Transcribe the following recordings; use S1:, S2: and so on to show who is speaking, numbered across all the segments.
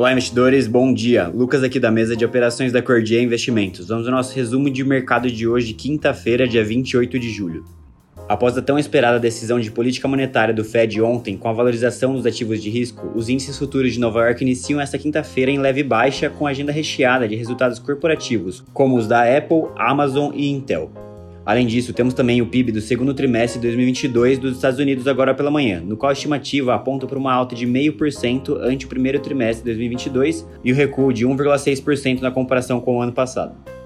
S1: Olá, investidores, bom dia. Lucas aqui da mesa de operações da Cordia Investimentos. Vamos ao nosso resumo de mercado de hoje, quinta-feira, dia 28 de julho. Após a tão esperada decisão de política monetária do Fed ontem, com a valorização dos ativos de risco, os índices futuros de Nova York iniciam esta quinta-feira em leve baixa, com agenda recheada de resultados corporativos, como os da Apple, Amazon e Intel. Além disso, temos também o PIB do segundo trimestre de 2022 dos Estados Unidos agora pela manhã, no qual a estimativa aponta para uma alta de 0,5% ante o primeiro trimestre de 2022 e o recuo de 1,6% na comparação com o ano passado.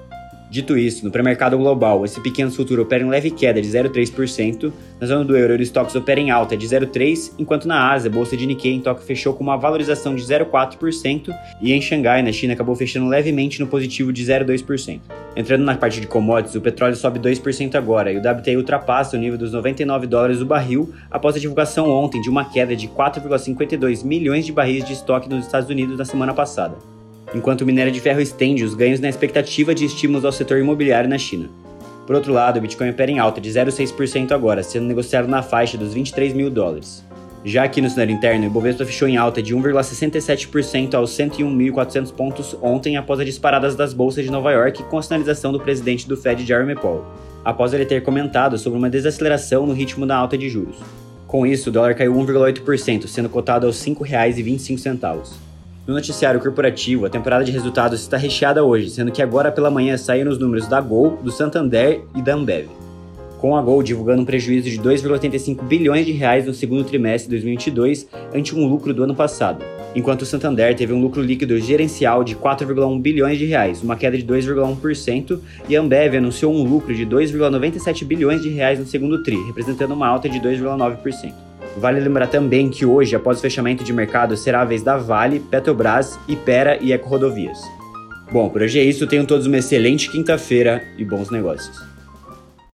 S1: Dito isso, no pré-mercado global, esse pequeno futuro opera em leve queda de 0,3%, na zona do euro, o Eurostox opera em alta de 0,3%, enquanto na Ásia, a bolsa de Nikkei em Tóquio fechou com uma valorização de 0,4% e em Xangai, na China, acabou fechando levemente no positivo de 0,2%. Entrando na parte de commodities, o petróleo sobe 2% agora e o WTI ultrapassa o nível dos 99 dólares o barril após a divulgação ontem de uma queda de 4,52 milhões de barris de estoque nos Estados Unidos na semana passada enquanto o minério de ferro estende os ganhos na expectativa de estímulos ao setor imobiliário na China. Por outro lado, o Bitcoin opera em alta de 0,6% agora, sendo negociado na faixa dos 23 mil dólares. Já aqui no cenário interno, o Bovespa fechou em alta de 1,67% aos 101.400 pontos ontem após as disparadas das bolsas de Nova York com a sinalização do presidente do Fed, Jeremy Powell, após ele ter comentado sobre uma desaceleração no ritmo da alta de juros. Com isso, o dólar caiu 1,8%, sendo cotado aos R$ 5,25. No noticiário corporativo, a temporada de resultados está recheada hoje, sendo que agora pela manhã saíram os números da Gol, do Santander e da Ambev. Com a Gol divulgando um prejuízo de 2,85 bilhões de reais no segundo trimestre de 2022, ante um lucro do ano passado, enquanto o Santander teve um lucro líquido gerencial de 4,1 bilhões de reais, uma queda de 2,1%, e a Ambev anunciou um lucro de 2,97 bilhões de reais no segundo tri, representando uma alta de 2,9%. Vale lembrar também que hoje, após o fechamento de mercado, será a vez da Vale, Petrobras, Ipera e Eco Rodovias. Bom, por hoje é isso. Tenham todos uma excelente quinta-feira e bons negócios.